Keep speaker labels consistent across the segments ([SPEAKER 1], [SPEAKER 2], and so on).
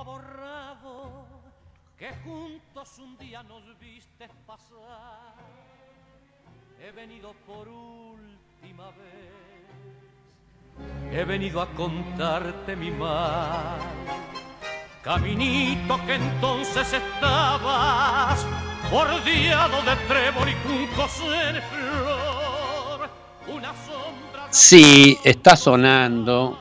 [SPEAKER 1] ha borrado que juntos un día nos viste pasar. He venido por última vez, he venido a contarte mi mal. Caminito que entonces estabas bordeado de trébol y juncos en flor. Una sombra.
[SPEAKER 2] Sí, está sonando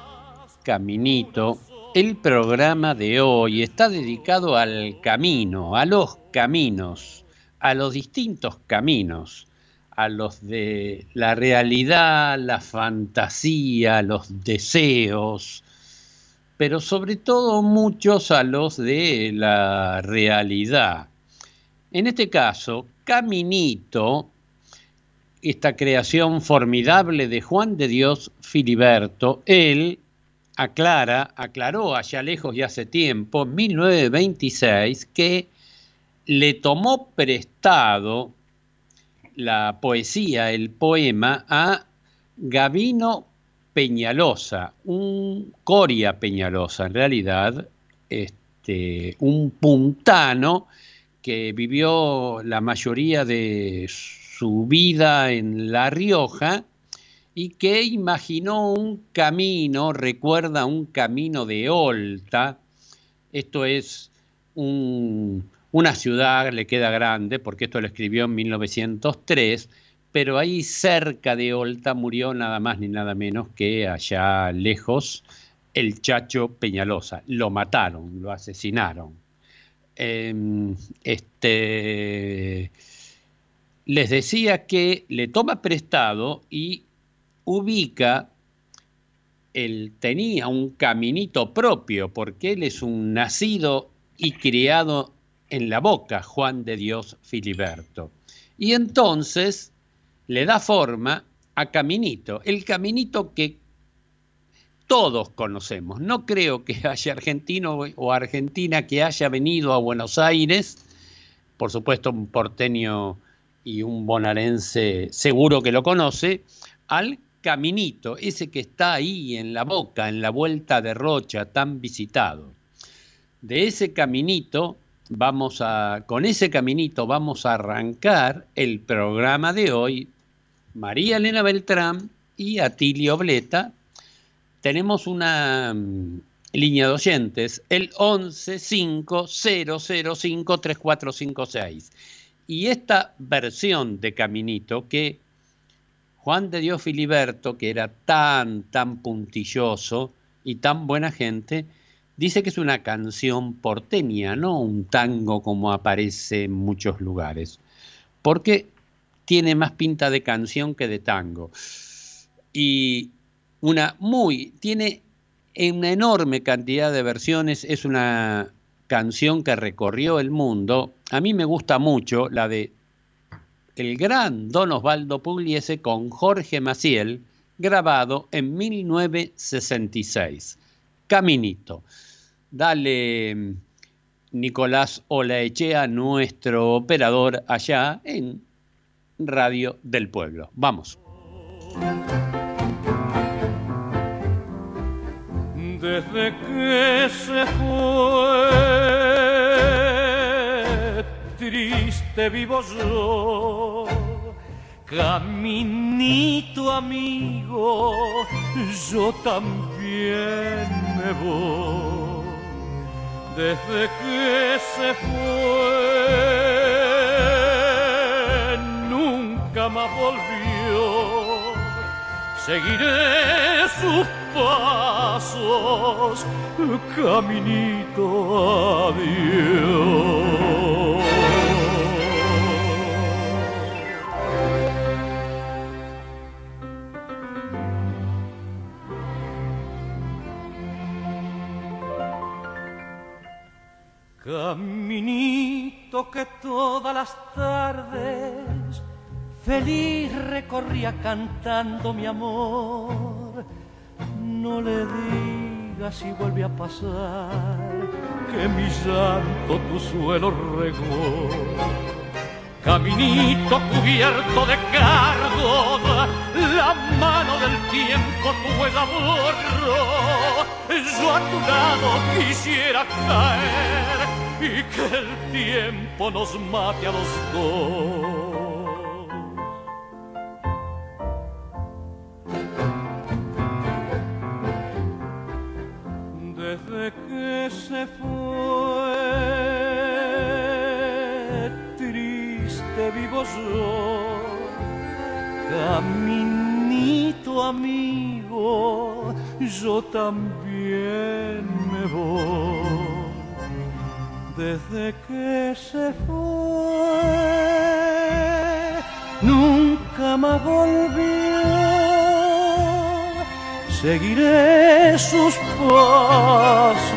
[SPEAKER 2] Caminito el programa de hoy está dedicado al camino, a los caminos, a los distintos caminos, a los de la realidad, la fantasía, los deseos, pero sobre todo muchos a los de la realidad. En este caso, Caminito, esta creación formidable de Juan de Dios Filiberto, él aclara, aclaró allá lejos y hace tiempo, en 1926, que le tomó prestado la poesía, el poema, a Gavino Peñalosa, un Coria Peñalosa, en realidad, este, un puntano que vivió la mayoría de su vida en La Rioja y que imaginó un camino, recuerda un camino de Olta, esto es una ciudad, le queda grande, porque esto lo escribió en 1903, pero ahí cerca de Olta murió nada más ni nada menos que allá lejos el Chacho Peñalosa. Lo mataron, lo asesinaron. Em, este, les decía que le toma prestado y ubica, él tenía un caminito propio, porque él es un nacido y criado en la boca, Juan de Dios Filiberto. Y entonces le da forma a Caminito, el caminito que todos conocemos. No creo que haya argentino o argentina que haya venido a Buenos Aires, por supuesto un porteño y un bonaerense seguro que lo conoce, al caminito, ese que está ahí en la boca, en la vuelta de Rocha, tan visitado. De ese caminito vamos a, con ese caminito vamos a arrancar el programa de hoy. María Elena Beltrán y Atilio Bleta. Tenemos una mm, línea de oyentes, el 1150053456. Y esta versión de Caminito que Juan de Dios Filiberto, que era tan, tan puntilloso y tan buena gente, dice que es una canción porteña, no un tango como aparece en muchos lugares, porque tiene más pinta de canción que de tango. Y una muy, tiene una enorme cantidad de versiones, es una canción que recorrió el mundo. A mí me gusta mucho la de el gran Don Osvaldo Pugliese con Jorge Maciel, grabado en 1966. Caminito. Dale, Nicolás Olaechea, nuestro operador allá en Radio del Pueblo. Vamos.
[SPEAKER 1] Desde que se fue triste vivo yo. Caminito amigo, yo también me voy. Desde que se fue, nunca más volvió. Seguiré sus pasos, caminito adiós. Caminito que todas las tardes feliz recorría cantando mi amor. No le digas si vuelve a pasar que mi llanto tu suelo regó. Caminito cubierto de cardo, la mano del tiempo tu amor. Yo a tu lado quisiera caer y que el tiempo nos mate a los dos. Desde que se fue, nunca más volvió. Seguiré sus pasos,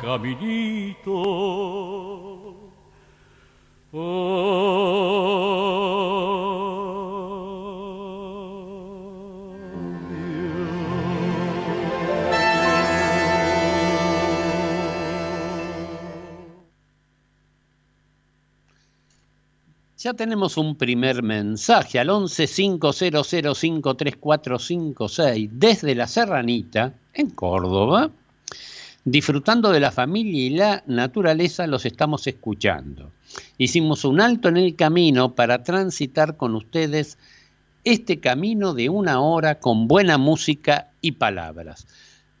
[SPEAKER 1] caminito
[SPEAKER 2] Ya tenemos un primer mensaje al 1150053456 desde la Serranita, en Córdoba. Disfrutando de la familia y la naturaleza los estamos escuchando. Hicimos un alto en el camino para transitar con ustedes este camino de una hora con buena música y palabras.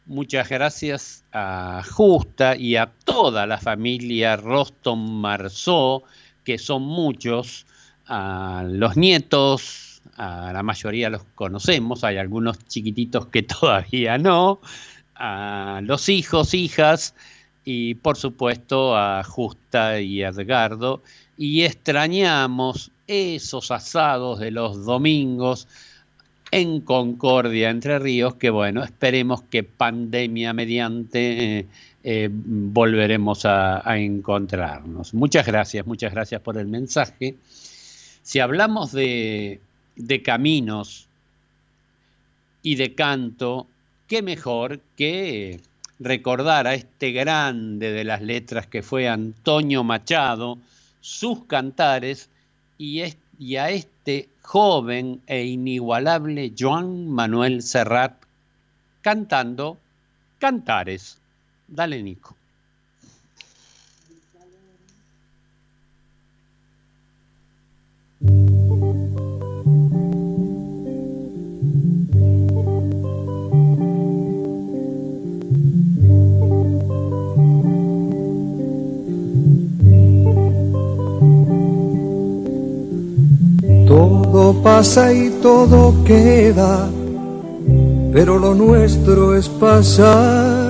[SPEAKER 2] Muchas gracias a Justa y a toda la familia Roston Marzó que son muchos, a los nietos, a la mayoría los conocemos, hay algunos chiquititos que todavía no, a los hijos, hijas, y por supuesto a Justa y Edgardo, y extrañamos esos asados de los domingos en Concordia, Entre Ríos, que bueno, esperemos que pandemia mediante eh, eh, volveremos a, encontrarnos. Muchas gracias, muchas gracias por el mensaje. Si hablamos de, caminos y de canto, qué mejor que recordar a este grande de las letras que fue Antonio Machado, sus cantares y, y a este joven e inigualable Joan Manuel Serrat cantando Cantares. Dale, Nico.
[SPEAKER 3] Todo pasa y todo queda, pero lo nuestro es pasar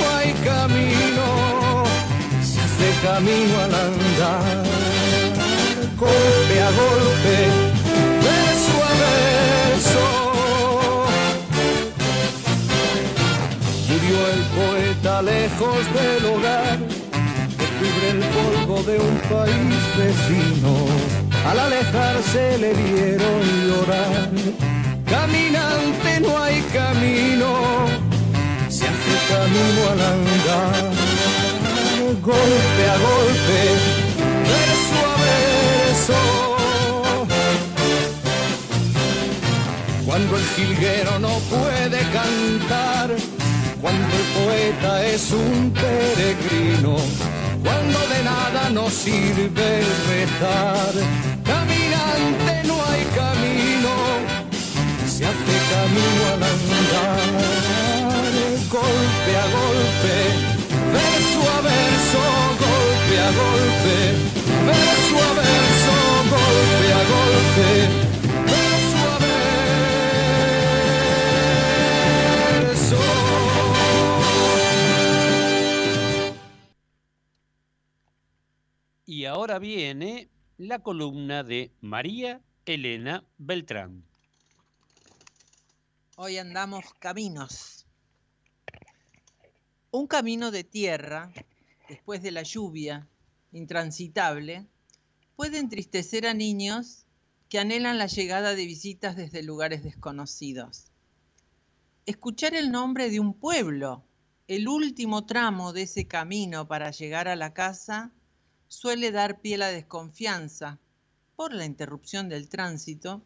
[SPEAKER 4] no hay camino, se hace camino al andar, golpe a golpe, beso a beso. Murió el poeta lejos del hogar
[SPEAKER 3] cubre el polvo de un país vecino. Al alejarse le vieron llorar. Caminante no hay camino, camino al andar. Golpe a golpe, verso a verso. Cuando el jilguero no puede cantar cuando el poeta es un peregrino, cuando de nada nos sirve rezar. Caminante no hay camino, se hace camino al andar, golpe a golpe, verso a verso, golpe a golpe, verso a verso, golpe a golpe.
[SPEAKER 2] Y ahora viene la columna de María Elena Beltrán.
[SPEAKER 5] Hoy andamos caminos. Un camino de tierra, después de la lluvia, intransitable, puede entristecer a niños que anhelan la llegada de visitas desde lugares desconocidos. Escuchar el nombre de un pueblo, el último tramo de ese camino para llegar a la casa, suele dar pie a la desconfianza por la interrupción del tránsito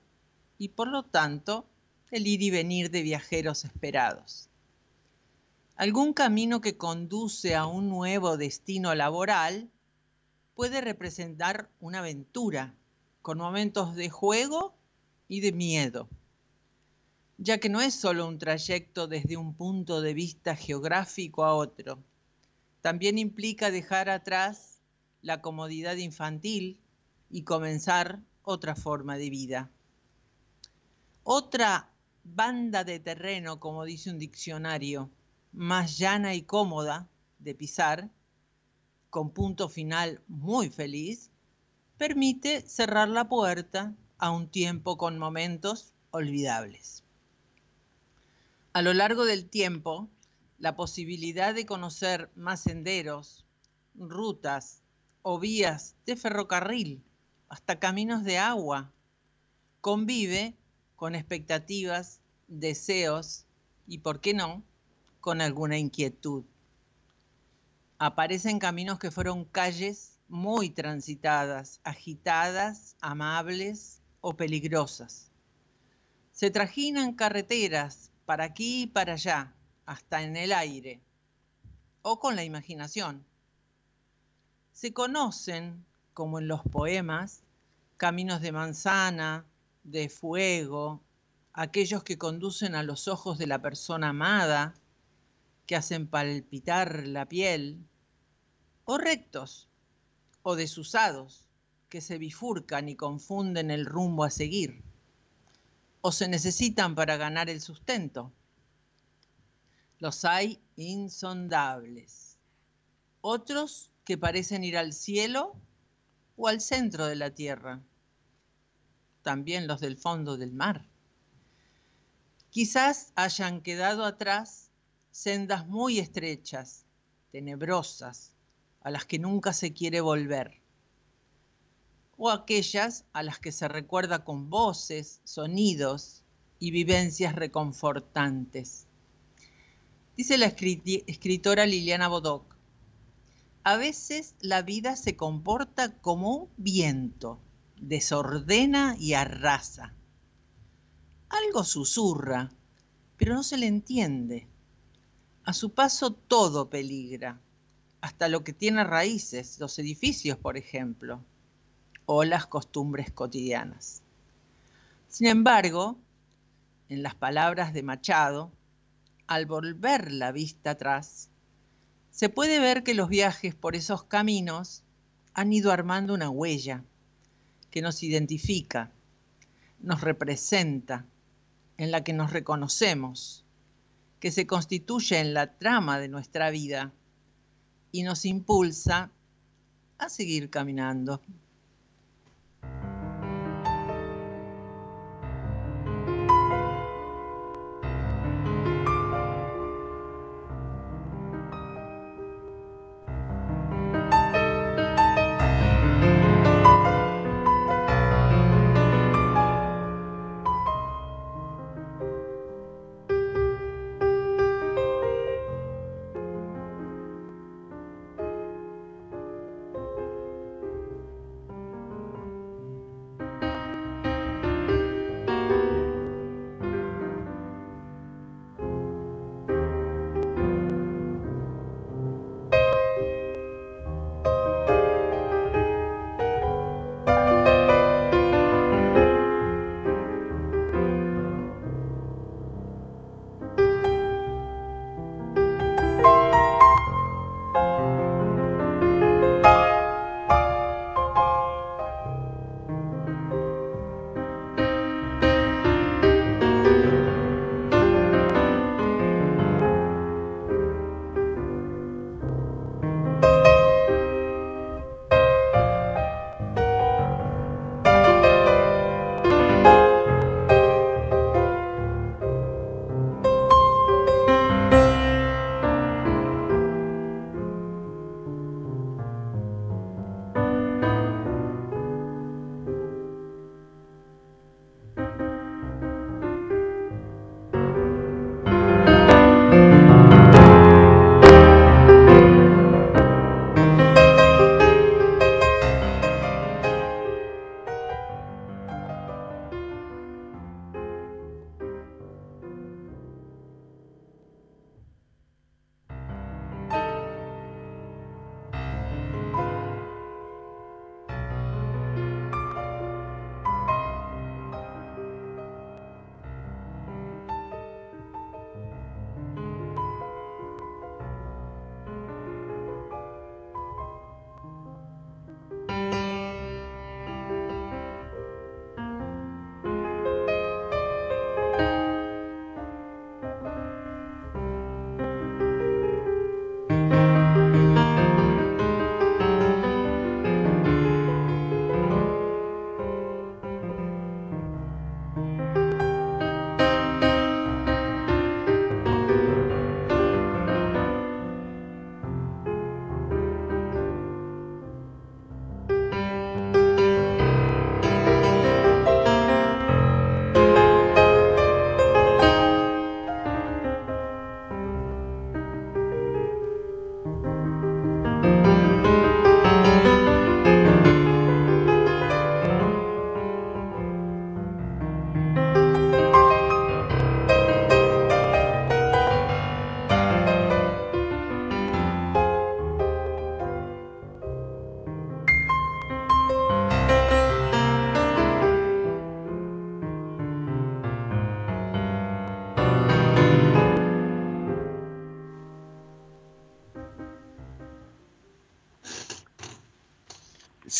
[SPEAKER 5] y por lo tanto el ir y venir de viajeros esperados. Algún camino que conduce a un nuevo destino laboral puede representar una aventura con momentos de juego y de miedo, ya que no es solo un trayecto desde un punto de vista geográfico a otro, también implica dejar atrás la comodidad infantil y comenzar otra forma de vida. Otra banda de terreno, como dice un diccionario, más llana y cómoda de pisar, con punto final muy feliz, permite cerrar la puerta a un tiempo con momentos olvidables. A lo largo del tiempo, la posibilidad de conocer más senderos, rutas, o vías de ferrocarril, hasta caminos de agua. Convive con expectativas, deseos y, ¿por qué no?, con alguna inquietud. Aparecen caminos que fueron calles muy transitadas, agitadas, amables o peligrosas. Se trajinan carreteras para aquí y para allá, hasta en el aire, o con la imaginación se conocen, como en los poemas, caminos de manzana, de fuego, aquellos que conducen a los ojos de la persona amada, que hacen palpitar la piel, o rectos, o desusados, que se bifurcan y confunden el rumbo a seguir, o se necesitan para ganar el sustento. Los hay insondables. Otros que parecen ir al cielo o al centro de la tierra, también los del fondo del mar. Quizás hayan quedado atrás sendas muy estrechas, tenebrosas, a las que nunca se quiere volver, o aquellas a las que se recuerda con voces, sonidos y vivencias reconfortantes. Dice la escritora Liliana Bodoc, a veces la vida se comporta como un viento, desordena y arrasa. Algo susurra, pero no se le entiende. A su paso todo peligra, hasta lo que tiene raíces, los edificios, por ejemplo, o las costumbres cotidianas. Sin embargo, en las palabras de Machado, al volver la vista atrás, se puede ver que los viajes por esos caminos han ido armando una huella que nos identifica, nos representa, en la que nos reconocemos, que se constituye en la trama de nuestra vida y nos impulsa a seguir caminando.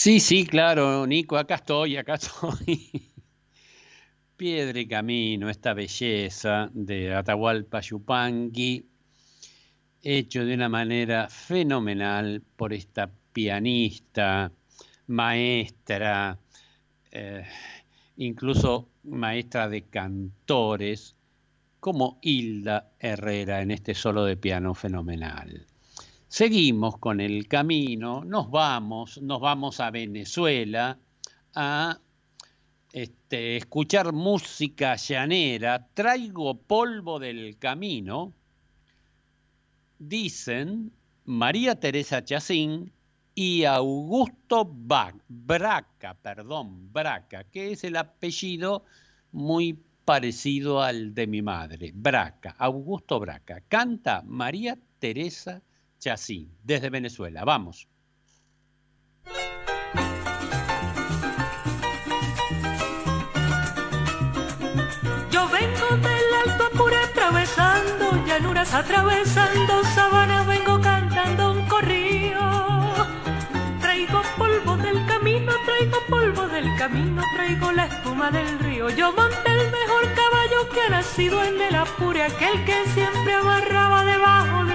[SPEAKER 2] Sí, sí, claro, Nico, acá estoy, acá estoy. Piedra Camino, esta belleza de Atahualpa Yupanqui, hecho de una manera fenomenal por esta pianista, maestra, eh, incluso maestra de cantores, como Hilda Herrera en este solo de piano fenomenal. Seguimos con el camino, nos vamos, nos vamos a Venezuela a este, escuchar música llanera, traigo polvo del camino, dicen María Teresa Chacín y Augusto Braca, perdón, Braca, que es el apellido muy parecido al de mi madre, Braca, Augusto Braca. Canta María Teresa Chacín, desde Venezuela. Vamos.
[SPEAKER 6] atravesando sabanas vengo cantando un corrido. Traigo polvo del camino, traigo polvo del camino, traigo la espuma del río. Yo monté el mejor caballo que ha nacido en el apure, aquel que siempre amarraba debajo de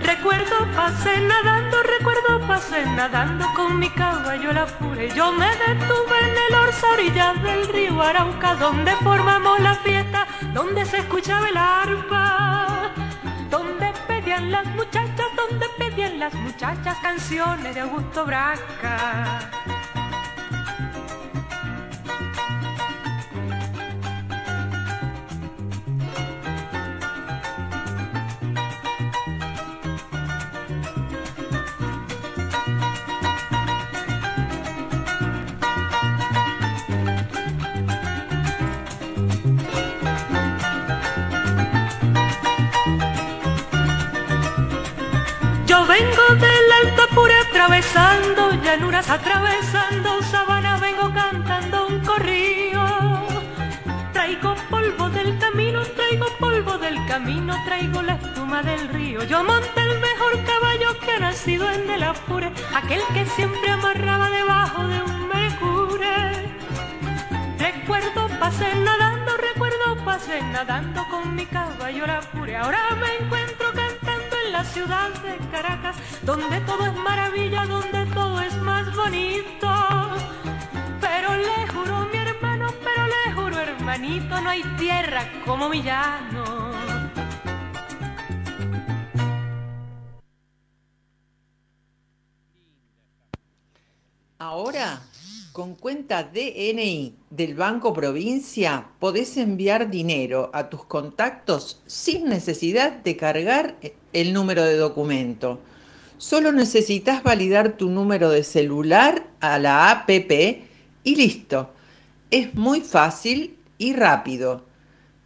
[SPEAKER 6] Recuerdo pasé nadando, recuerdo pasé nadando con mi caballo la apure. Yo me detuve en el orza orillas del río Arauca, donde formamos la fiesta donde se escuchaba el arpa, donde pedían las muchachas, donde pedían las muchachas canciones de Augusto Braca. Vengo del alto apure atravesando llanuras, atravesando sabana, vengo cantando un corrido. Traigo polvo del camino, traigo polvo del camino, traigo la espuma del río. Yo monté el mejor caballo que ha nacido en el apure, aquel que siempre amarraba debajo de un mercure. Recuerdo pasé nadando, recuerdo pasé nadando con mi caballo la apure. Ahora me encuentro ciudad de Caracas, donde todo es maravilla, donde todo es más bonito. Pero le juro mi hermano, pero le juro hermanito, no hay tierra como mi llano.
[SPEAKER 5] Ahora con cuenta DNI del Banco Provincia podés enviar dinero a tus contactos sin necesidad de cargar el número de documento. Solo necesitas validar tu número de celular a la APP y listo. Es muy fácil y rápido.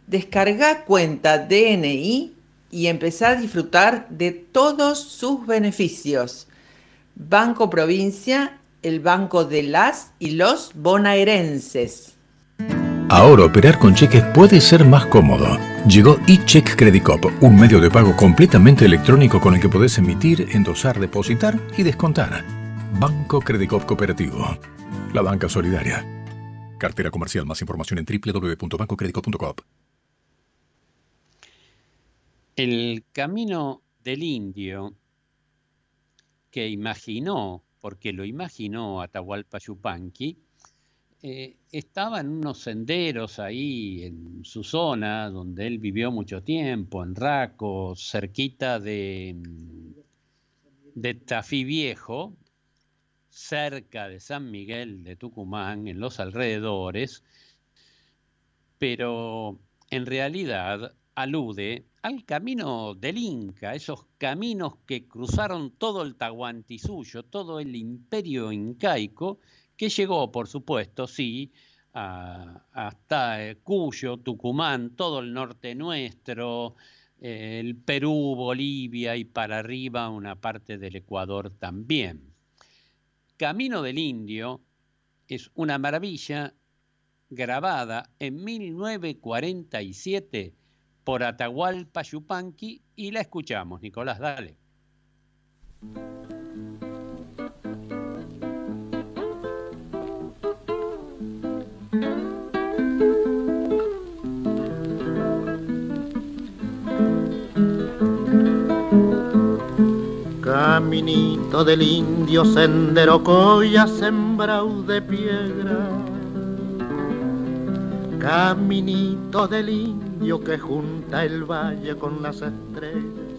[SPEAKER 5] Descarga cuenta DNI y empezá a disfrutar de todos sus beneficios. Banco Provincia el Banco de las y los bonaerenses.
[SPEAKER 7] Ahora operar con cheques puede ser más cómodo. Llegó eCheck Credit Cop, un medio de pago completamente electrónico con el que podés emitir, endosar, depositar y descontar. Banco Credit Cop Cooperativo. La banca solidaria. Cartera comercial. Más información en www.bancocreditcop.com.
[SPEAKER 2] El camino del indio que imaginó porque lo imaginó Atahualpa Yupanqui, eh, estaba en unos senderos ahí en su zona, donde él vivió mucho tiempo, en Raco, cerquita de, de Tafí Viejo, cerca de San Miguel de Tucumán, en los alrededores, pero en realidad alude al camino del Inca, esos caminos que cruzaron todo el Tahuantinsuyo, todo el imperio incaico, que llegó, por supuesto, sí, hasta eh, Cuyo, Tucumán, todo el norte nuestro, eh, el Perú, Bolivia y para arriba una parte del Ecuador también. Camino del Indio es una maravilla grabada en 1947 por Atahualpa Yupanqui y la escuchamos. Nicolás, dale.
[SPEAKER 8] Caminito del indio sendero coya sembrado de piedra. Caminito del indio que junta el valle con las estrellas.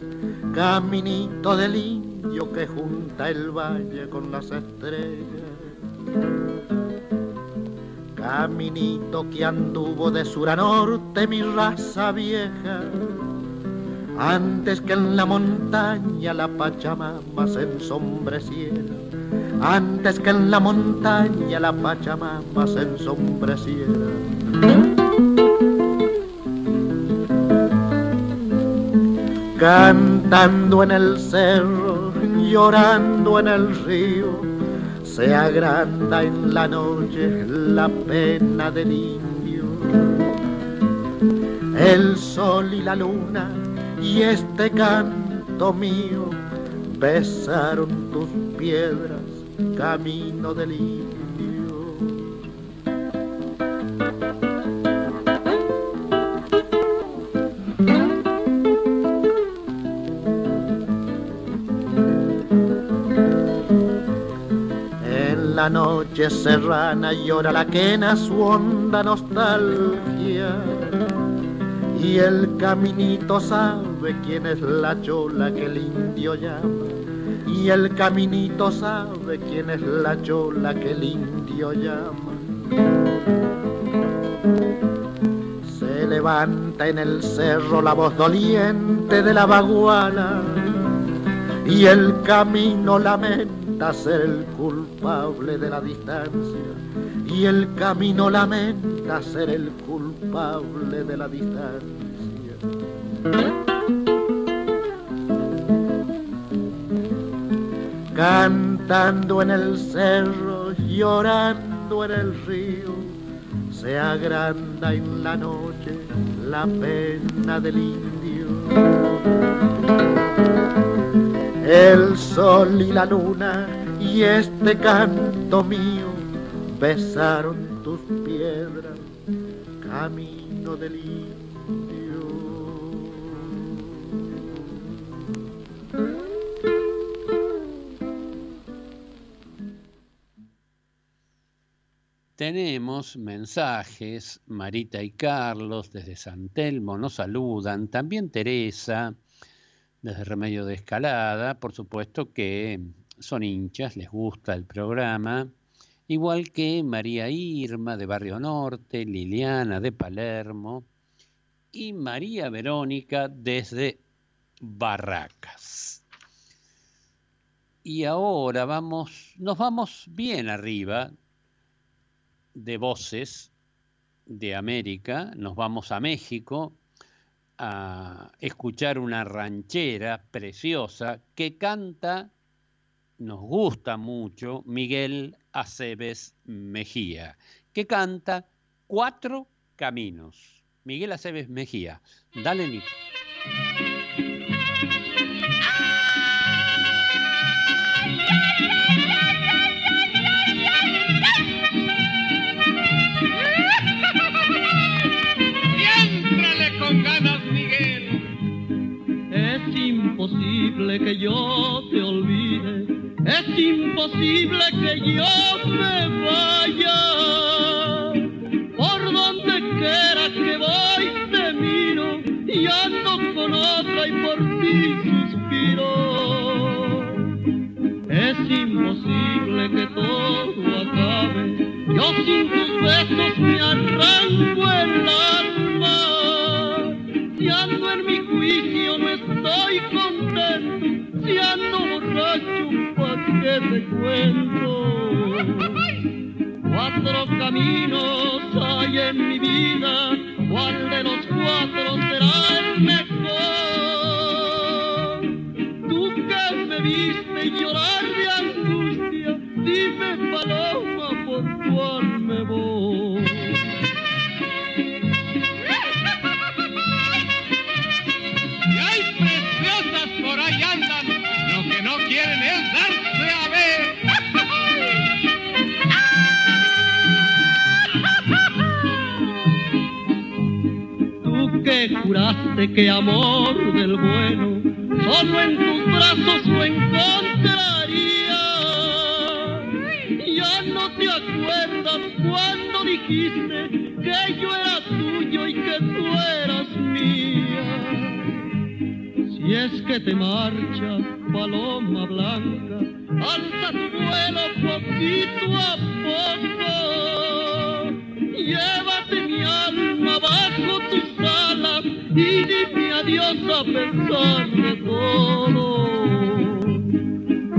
[SPEAKER 8] Caminito del indio que junta el valle con las estrellas. Caminito que anduvo de sur a norte mi raza vieja antes que en la montaña la Pachamama se ensombreciera, antes que en la montaña la Pachamama se ensombreciera. Cantando en el cerro, llorando en el río, se agranda en la noche la pena del indio. El sol y la luna y este canto mío besaron tus piedras, camino del indio. Noche serrana llora la quena su honda nostalgia y el caminito sabe quién es la chola que el indio llama. Y el caminito sabe quién es la chola que el indio llama. Se levanta en el cerro la voz doliente de la baguala y el camino lamenta ser el culpable de la distancia y el camino lamenta ser el culpable de la distancia. Cantando en el cerro, llorando en el río, se agranda en la noche la pena del indio. El sol y la luna y este canto mío besaron tus piedras, camino del indio.
[SPEAKER 2] Tenemos mensajes, Marita y Carlos desde San Telmo nos saludan, también Teresa desde Remedio de Escalada, por supuesto que son hinchas, les gusta el programa igual que María Irma de Barrio Norte, Liliana de Palermo y María Verónica desde Barracas. Y ahora vamos, nos vamos bien arriba de voces de América, nos vamos a México a escuchar una ranchera preciosa que canta, nos gusta mucho, Miguel Aceves Mejía, que canta Cuatro Caminos. Miguel Aceves Mejía. Dale, Nico.
[SPEAKER 9] Imposible que yo te olvide es imposible que yo me vaya. Por donde quiera que voy te miro y ando con otra y por ti suspiro. Es imposible que todo acabe. Yo sin tus besos me arranco el alma. Si ando en mi juicio no estoy contento. Borracho que te cuento. Cuatro caminos hay en mi vida, ¿cuál de los cuatro será el mejor? Tú que me viste llorar de angustia, dime paloma Juraste que amor del bueno solo en tus brazos lo encontraría. Ya no te acuerdas cuando dijiste que yo era tuyo y que tú eras mía. Si es que te marcha, paloma blanca, alza tu vuelo poquito a poco. Dime adiós a pesar de todo.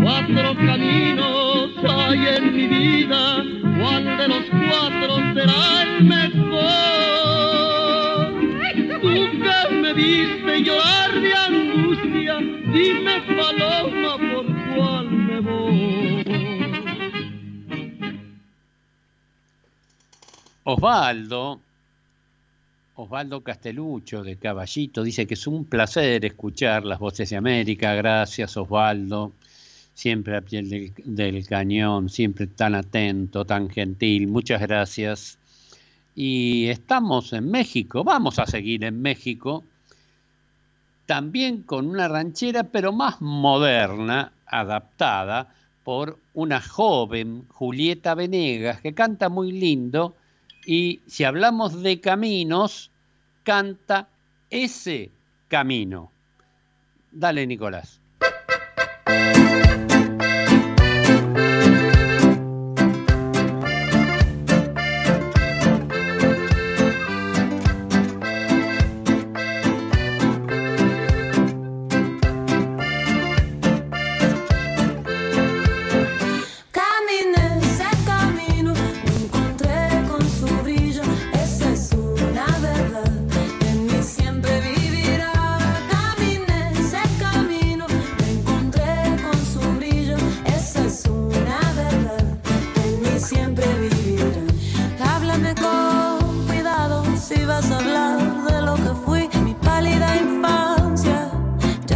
[SPEAKER 9] Cuatro caminos hay en mi vida, ¿cuál de los cuatro será el mejor? Tú que me viste llorar de angustia, dime paloma por cuál me voy.
[SPEAKER 2] Osvaldo, Osvaldo Castelucho de Caballito, dice que es un placer escuchar las voces de América. Gracias, Osvaldo. Siempre a piel del, del cañón, siempre tan atento, tan gentil. Muchas gracias. Y estamos en México, vamos a seguir en México, también con una ranchera, pero más moderna, adaptada por una joven, Julieta Venegas, que canta muy lindo y si hablamos de caminos, canta ese camino. Dale, Nicolás.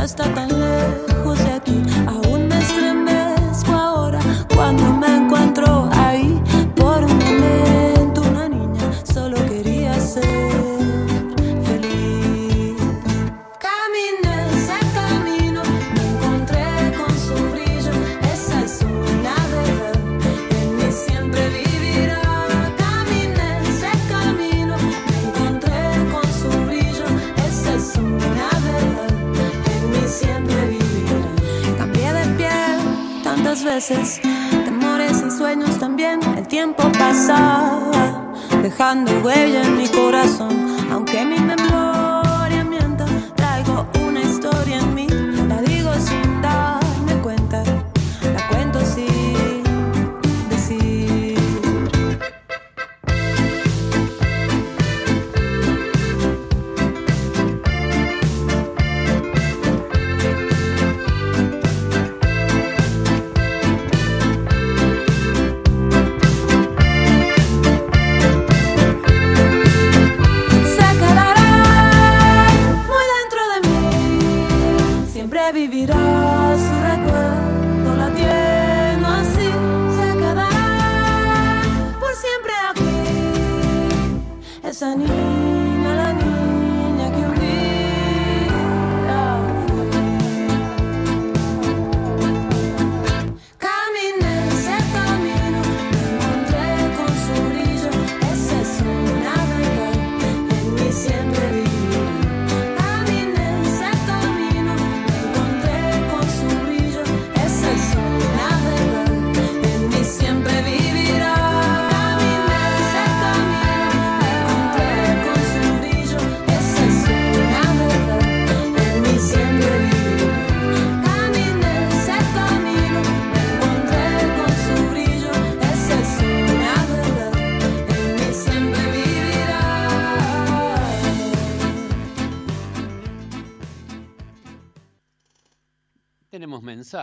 [SPEAKER 10] Ya está tan lejos de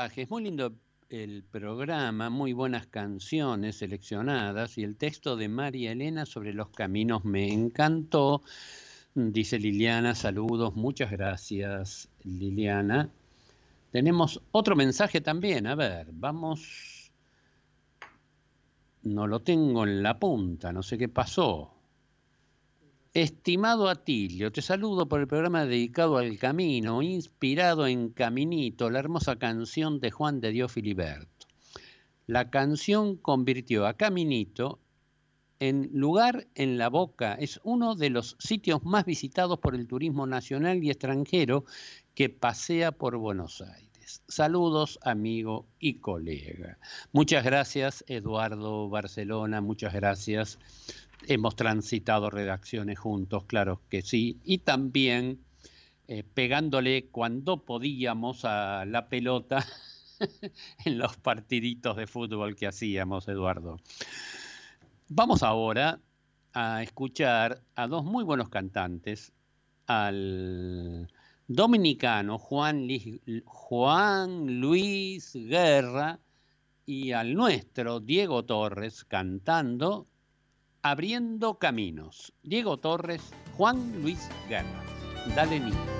[SPEAKER 2] Mensajes, muy lindo el programa, muy buenas canciones seleccionadas y el texto de María Elena sobre los caminos me encantó. Dice Liliana, saludos, muchas gracias Liliana. Tenemos otro mensaje también, a ver, vamos. No lo tengo en la punta, no sé qué pasó. Estimado Atilio, te saludo por el programa dedicado al camino, inspirado en Caminito, la hermosa canción de Juan de Dios Filiberto. La canción convirtió a Caminito en lugar en la boca. Es uno de los sitios más visitados por el turismo nacional y extranjero que pasea por Buenos Aires. Saludos, amigo y colega. Muchas gracias, Eduardo Barcelona. Muchas gracias hemos transitado redacciones juntos, claro que sí, y también eh, pegándole cuando podíamos a la pelota en los partiditos de fútbol que hacíamos, Eduardo. Vamos ahora a escuchar a dos muy buenos cantantes, al dominicano Juan, Juan Luis Guerra y al nuestro Diego Torres cantando Abriendo Caminos. Diego Torres, Juan Luis Guerra. Dale niño.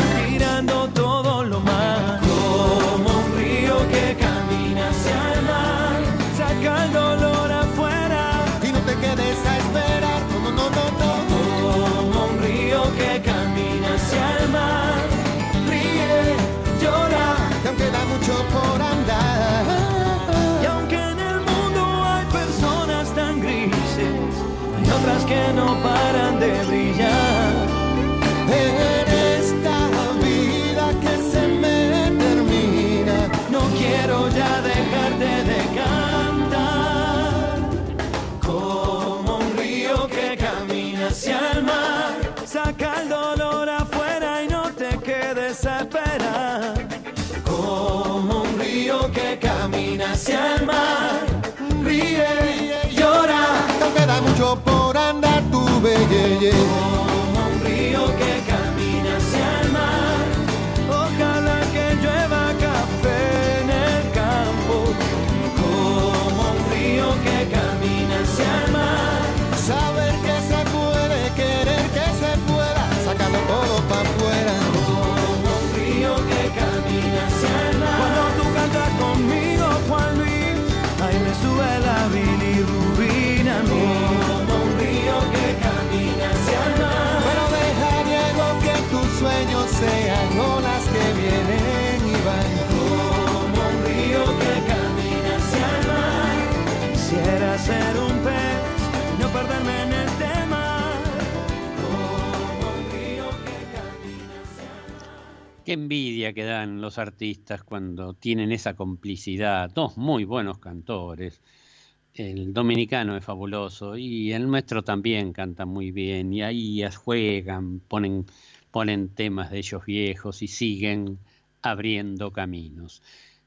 [SPEAKER 11] hacia el mar. Ríe, llora. No
[SPEAKER 3] queda mucho por andar tu belleza.
[SPEAKER 11] ez duela
[SPEAKER 2] bilirru Envidia que dan los artistas cuando tienen esa complicidad. Dos muy buenos cantores. El dominicano es fabuloso y el nuestro también canta muy bien. Y ahí juegan, ponen, ponen temas de ellos viejos y siguen abriendo caminos.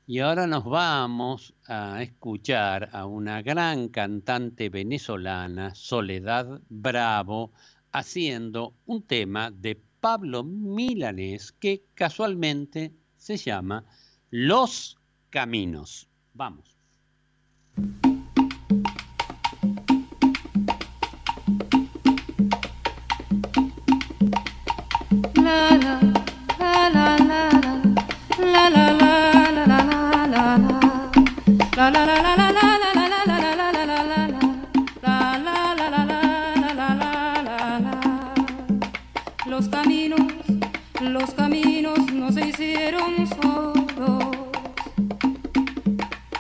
[SPEAKER 2] Y ahora nos vamos a escuchar a una gran cantante venezolana, Soledad Bravo, haciendo un tema de Pablo Milanés que casualmente se llama Los Caminos. Vamos.
[SPEAKER 12] Los caminos no se hicieron solos.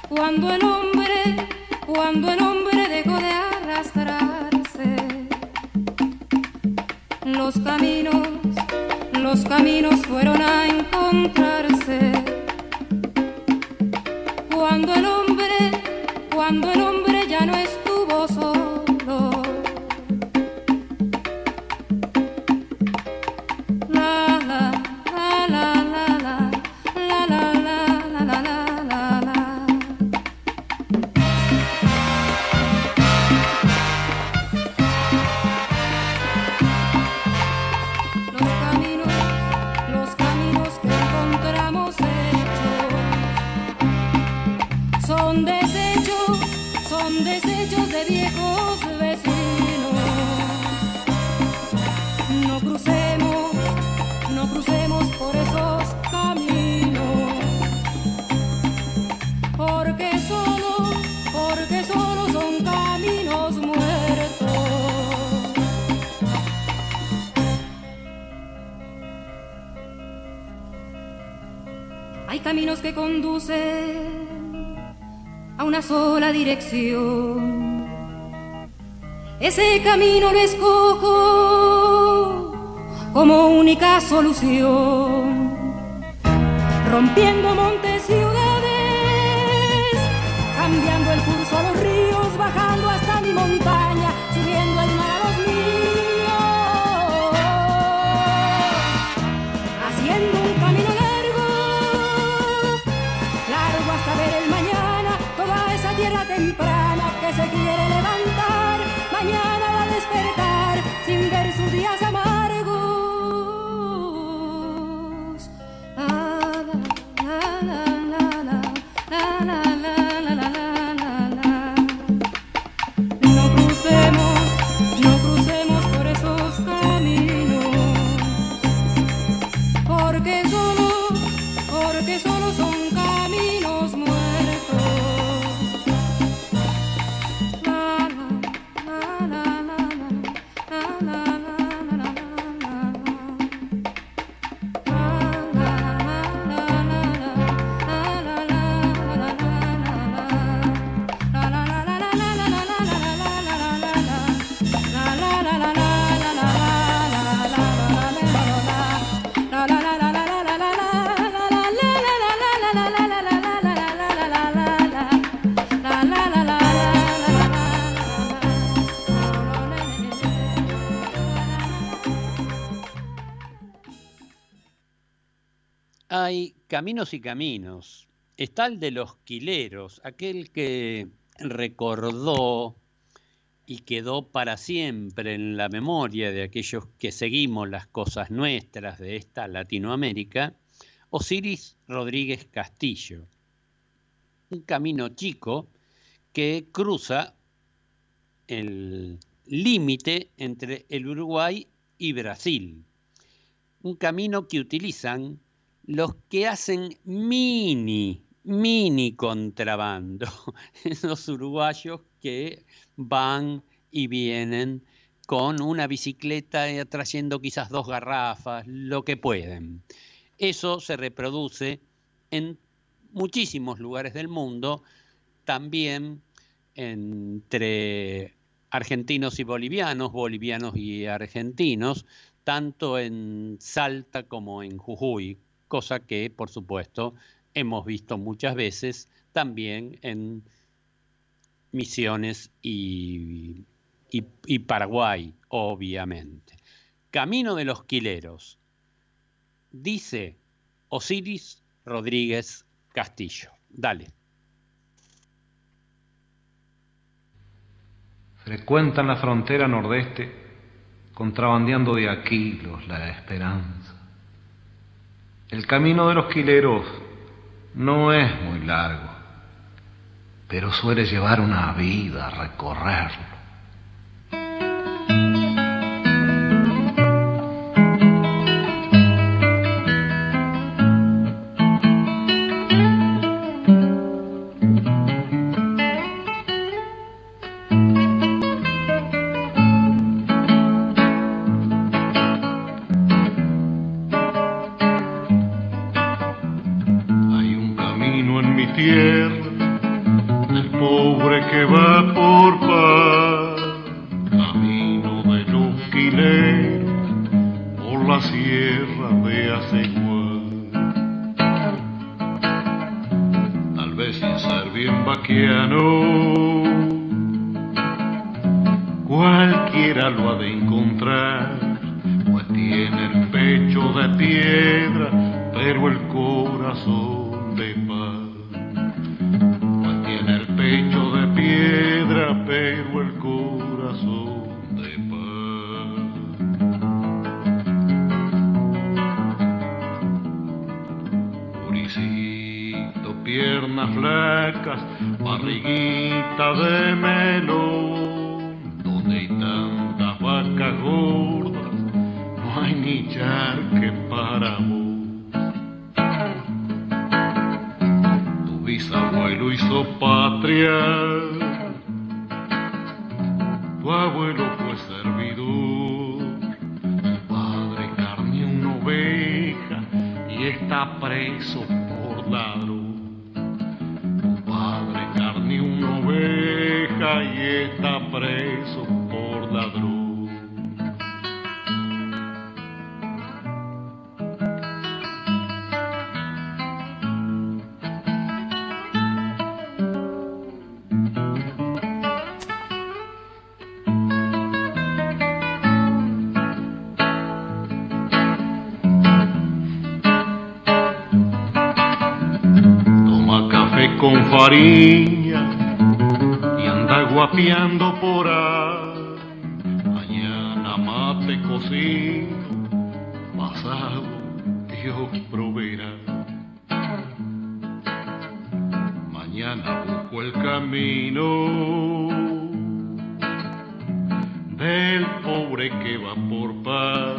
[SPEAKER 12] Cuando el hombre, cuando el hombre dejó de arrastrarse, los caminos, los caminos fueron a encontrarse. Cuando el hombre, cuando el hombre dirección. Ese camino lo escojo como única solución. Rompiendo montes, caminos
[SPEAKER 2] y caminos. Está el de los quileros, aquel que recordó y quedó para siempre en la memoria de aquellos que seguimos las cosas nuestras de esta Latinoamérica, Osiris Rodríguez Castillo. Un camino chico que cruza el límite entre el Uruguay y Brasil. Un camino que utilizan los que hacen mini, mini contrabando, esos uruguayos que van y vienen con una bicicleta eh, trayendo quizás dos garrafas, lo que pueden. Eso se reproduce en muchísimos lugares del mundo, también entre argentinos y bolivianos, bolivianos y argentinos, tanto en Salta como en Jujuy, cosa que, por supuesto, hemos visto muchas veces también en Misiones y, y- Paraguay, obviamente. Camino de los Quileros, dice Osiris Rodríguez Castillo. Dale.
[SPEAKER 13] Frecuentan la frontera nordeste, contrabandeando de Aquilos la esperanza. El camino de los quileros no es muy largo, pero suele llevar una vida recorrerlo. Cualquiera lo ha de encontrar, pues tiene el pecho de piedra, pero el corazón de paz. Pues tiene el pecho de piedra, pero el corazón piernas flacas, barriguita de melón, charque para vos. Tu bisabuelo hizo patria, tu abuelo fue servidor, padre carne una oveja y está preso guapeando por. Mañana mate cocino, pasado Dios proveerá. Mañana busco el camino del pobre que va por paz.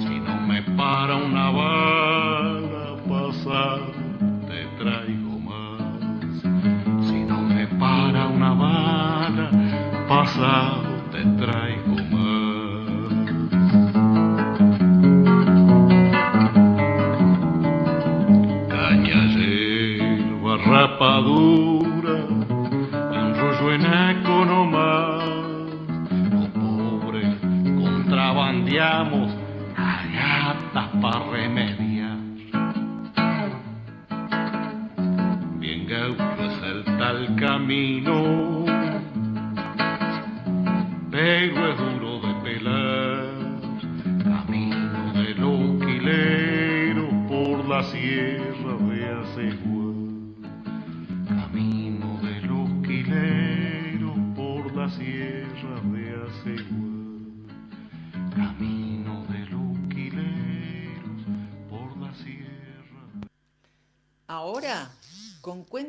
[SPEAKER 13] Si no me para una bala, pasado te traigo más. Caña, yerba, rapadura un rollo enaco nomás. Los pobres contrabandeamos a gatas para remediar.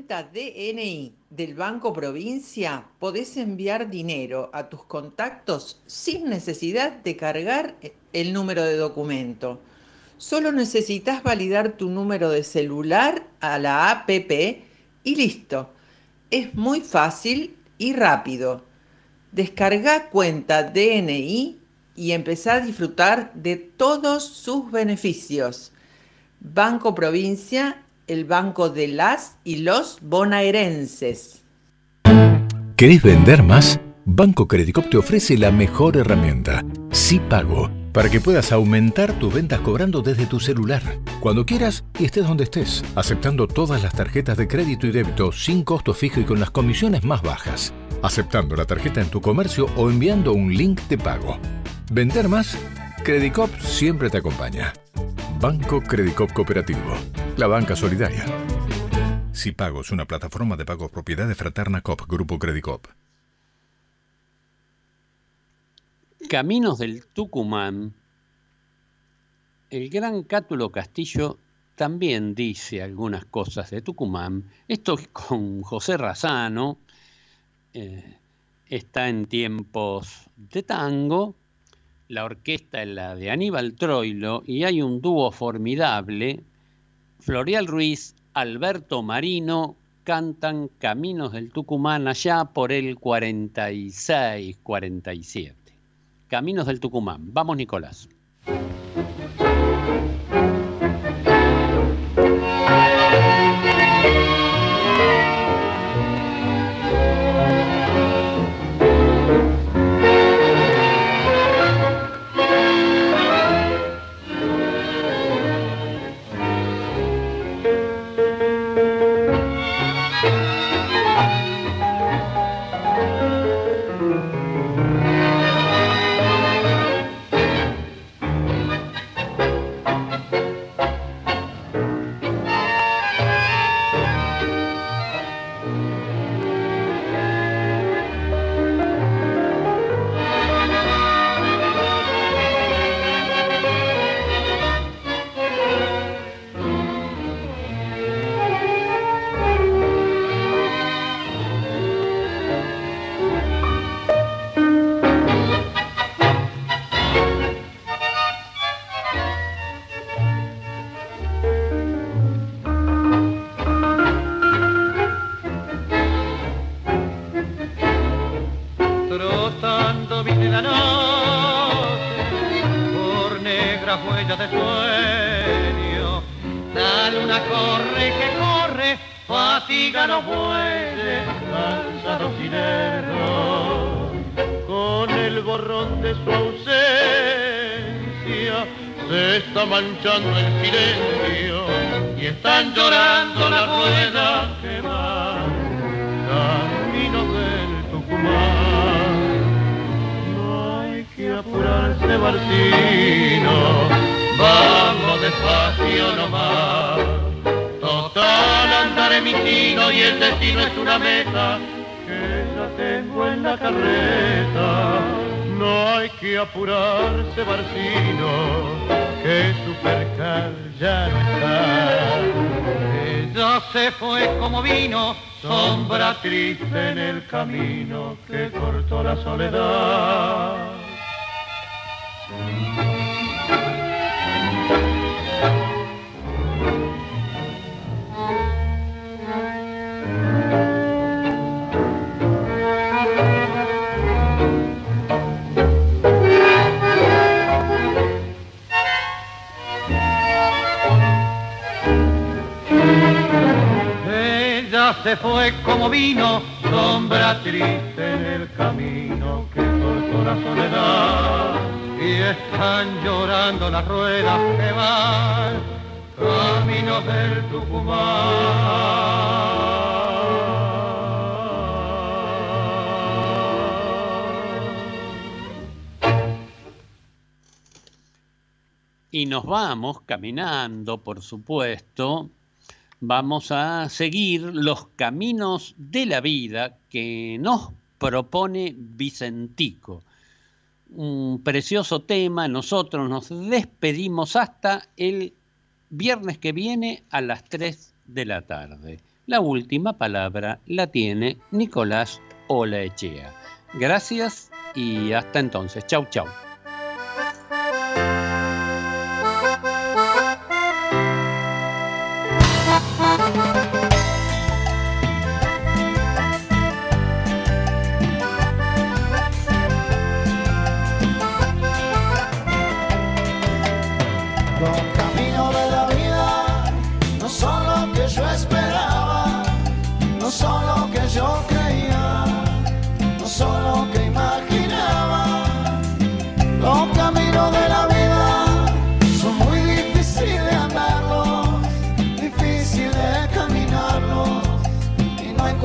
[SPEAKER 5] Cuenta DNI del Banco Provincia, podés enviar dinero a tus contactos sin necesidad de cargar el número de documento. Solo necesitas validar tu número de celular a la APP y listo. Es muy fácil y rápido. Descarga cuenta DNI y empezá a disfrutar de todos sus beneficios. Banco Provincia, el banco de las y los bonaerenses.
[SPEAKER 7] ¿Querés vender más? Banco Credicop te ofrece la mejor herramienta, Sí Pago, para que puedas aumentar tus ventas cobrando desde tu celular, cuando quieras y estés donde estés, aceptando todas las tarjetas de crédito y débito sin costo fijo y con las comisiones más bajas, aceptando la tarjeta en tu comercio o enviando un link de pago. ¿Vender más? Credicop siempre te acompaña. Banco Credicop Cooperativo, la banca solidaria. Cipagos, una plataforma de pago propiedad de Fraterna Cop, Grupo Credicop.
[SPEAKER 2] Caminos del Tucumán, el gran Cátulo Castillo también dice algunas cosas de Tucumán. Esto es con José Razano, eh, está en tiempos de tango, la orquesta es la de Aníbal Troilo y hay un dúo formidable, Florial Ruiz, Alberto Marino, cantan Caminos del Tucumán allá por el 46, 47. Caminos del Tucumán. Vamos, Nicolás.
[SPEAKER 14] Camino que cortó la soledad. Se fue como vino, sombra triste en el camino que cortó la soledad. Y están llorando las ruedas que van, camino del
[SPEAKER 2] Y nos vamos caminando, por supuesto, vamos a seguir los caminos de la vida que nos propone Vicentico. Un precioso tema, nosotros nos despedimos hasta el viernes que viene a las 3 de la tarde. La última palabra la tiene Nicolás Olaechea. Gracias y hasta entonces. Chau, chau.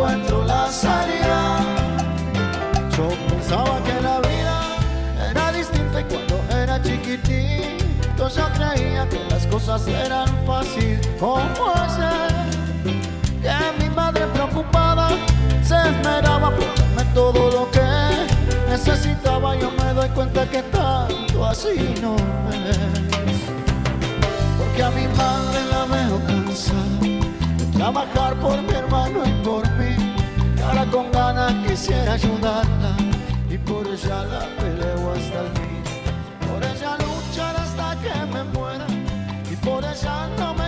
[SPEAKER 3] encuentro la salida. Yo pensaba que la vida era distinta y cuando era chiquitito yo creía que las cosas eran fáciles. ¿Cómo hacer que
[SPEAKER 15] mi madre preocupada se esmeraba por darme todo lo que necesitaba? Yo me doy cuenta que tanto así no es, porque a mi madre la veo cansada trabajar por mi hermano y por mí. Y ahora con ganas quisiera ayudarla y por ella la peleo hasta el fin. Por ella luchar hasta que me muera y por ella no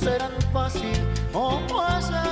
[SPEAKER 15] serán fácil o oh,